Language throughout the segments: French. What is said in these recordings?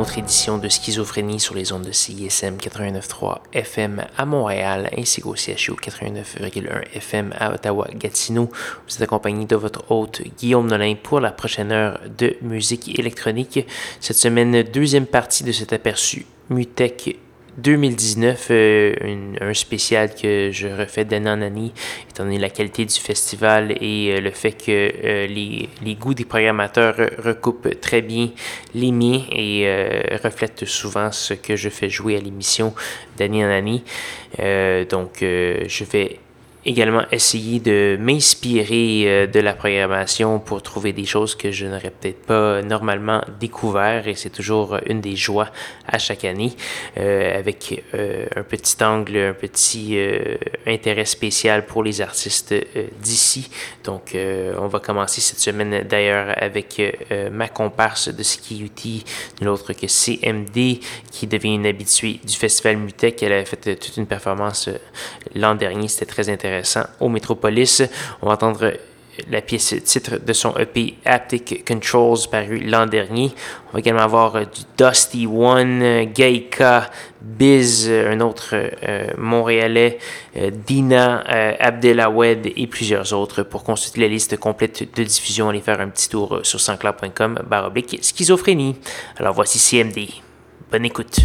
Autre édition de Schizophrénie sur les ondes de CISM 89.3 FM à Montréal ainsi qu'au CHU 89.1 FM à Ottawa-Gatineau. Vous êtes accompagné de votre hôte Guillaume Nolin pour la prochaine heure de musique électronique. Cette semaine, deuxième partie de cet aperçu Mutech 2019, euh, un spécial que je refais d'année en année, étant donné la qualité du festival et euh, le fait que euh, les, les, goûts des programmateurs recoupent très bien les miens et reflètent souvent ce que je fais jouer à l'émission d'année en année. donc, je vais également essayer de m'inspirer euh, de la programmation pour trouver des choses que je n'aurais peut-être pas normalement découvert et c'est toujours une des joies à chaque année euh, avec euh, un petit angle, un petit intérêt spécial pour les artistes d'ici. Donc on va commencer cette semaine d'ailleurs avec ma comparse de Ski l'autre que CMD qui devient une habituée du festival Mutec. Elle a fait toute une performance l'an dernier, c'était très intéressant au Metropolis. On va entendre la pièce titre de son EP Haptic Controls paru l'an dernier. On va également avoir euh, du Dusty One, Gaika, Biz, euh, un autre euh, Montréalais, Dina, Abdelawed et plusieurs autres. Pour consulter la liste complète de diffusion, allez faire un petit tour sur sanscloud.com baroblique schizophrénie. Alors voici CMD. Bonne écoute.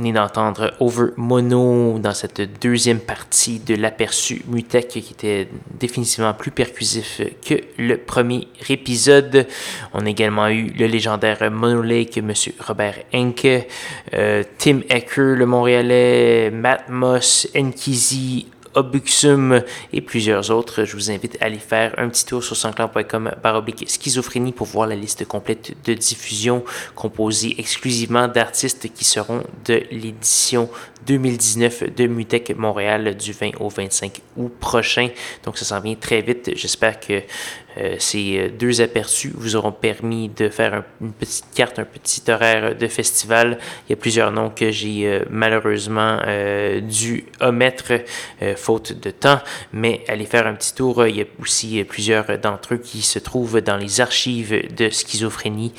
Venez d'entendre Over Mono dans cette deuxième partie de l'aperçu Mutech qui était définitivement plus percussif que le premier épisode. On a également eu le légendaire Mono Lake, M. Robert Henke, euh, Tim Ecker, le Montréalais, Matt Moss, Enkizi, Obuxum et plusieurs autres. Je vous invite à aller faire un petit tour sur sansclan.com baroblique schizophrénie pour voir la liste complète de diffusion composée exclusivement d'artistes qui seront de l'édition 2019 de Mutec Montréal du 20 au 25 août prochain. Donc ça s'en vient très vite. J'espère que euh, ces euh, deux aperçus vous auront permis de faire une petite carte, un petit horaire de festival. Il y a plusieurs noms que j'ai euh, malheureusement dû omettre faute de temps, mais allez faire un petit tour. Il y a aussi plusieurs d'entre eux qui se trouvent dans les archives de schizophrénie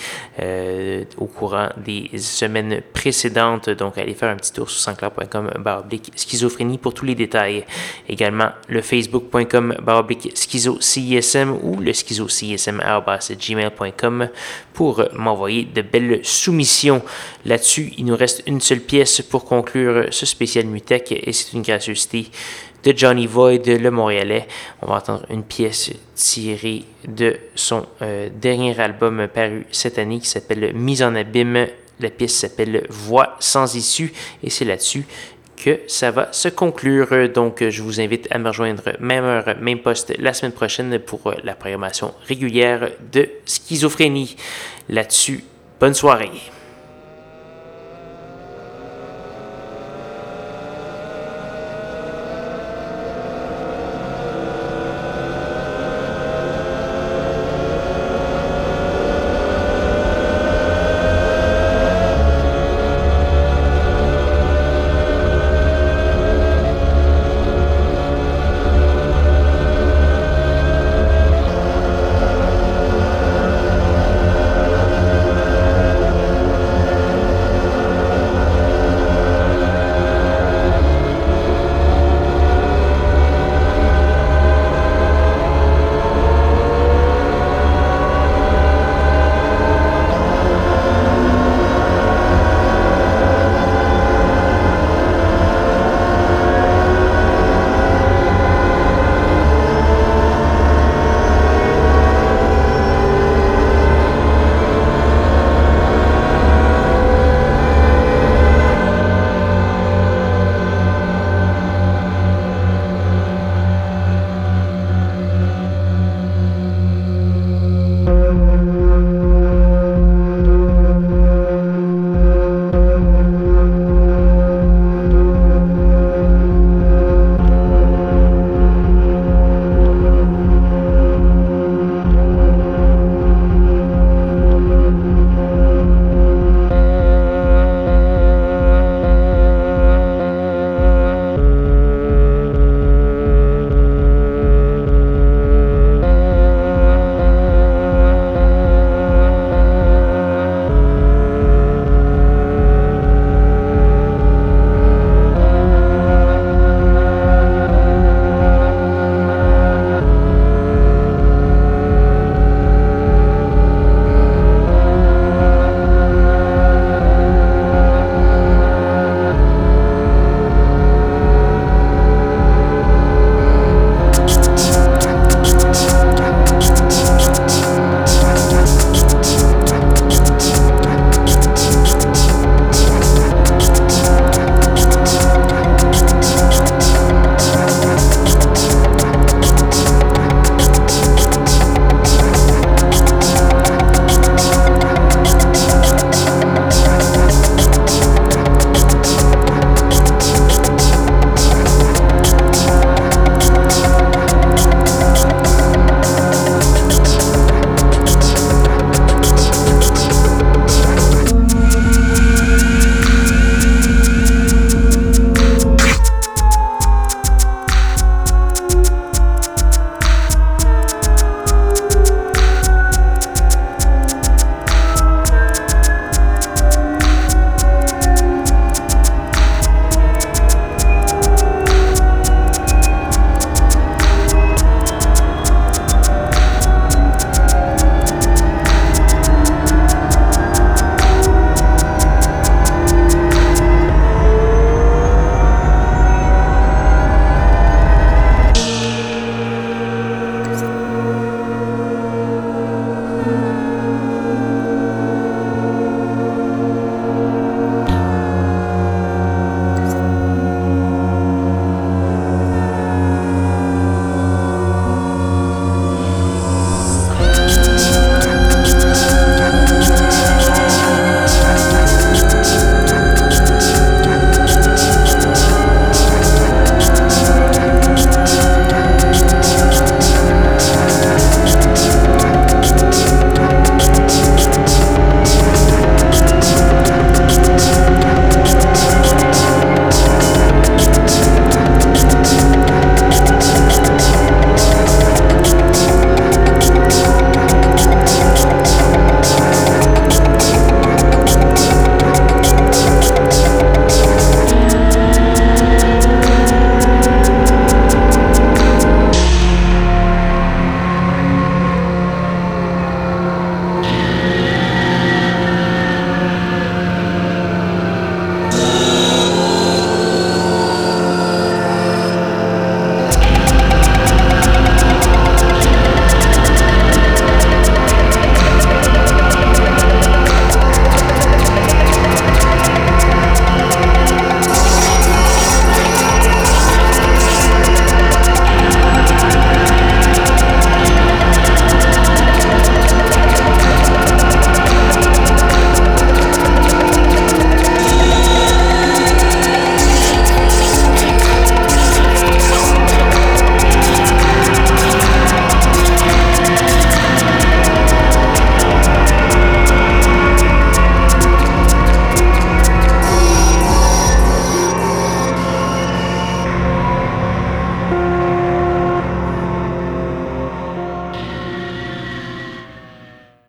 au courant des semaines précédentes. Donc allez faire un petit tour sur sansclair.com baroblique schizophrénie pour tous les détails. Également le facebook.com baroblique schizo CISM ou le schizocsm.gmail.com pour m'envoyer de belles soumissions. Là-dessus, il nous reste une seule pièce pour conclure ce spécial Mutech et c'est une gracieuseté de Johnny Void, le Montréalais. On va entendre une pièce tirée de son euh, dernier album paru cette année qui s'appelle Mise en abîme. La pièce s'appelle Voix sans issue et c'est là-dessus que ça va se conclure. Donc, je vous invite à me rejoindre même heure, même poste la semaine prochaine pour la programmation régulière de schizophrénie. Là-dessus, bonne soirée.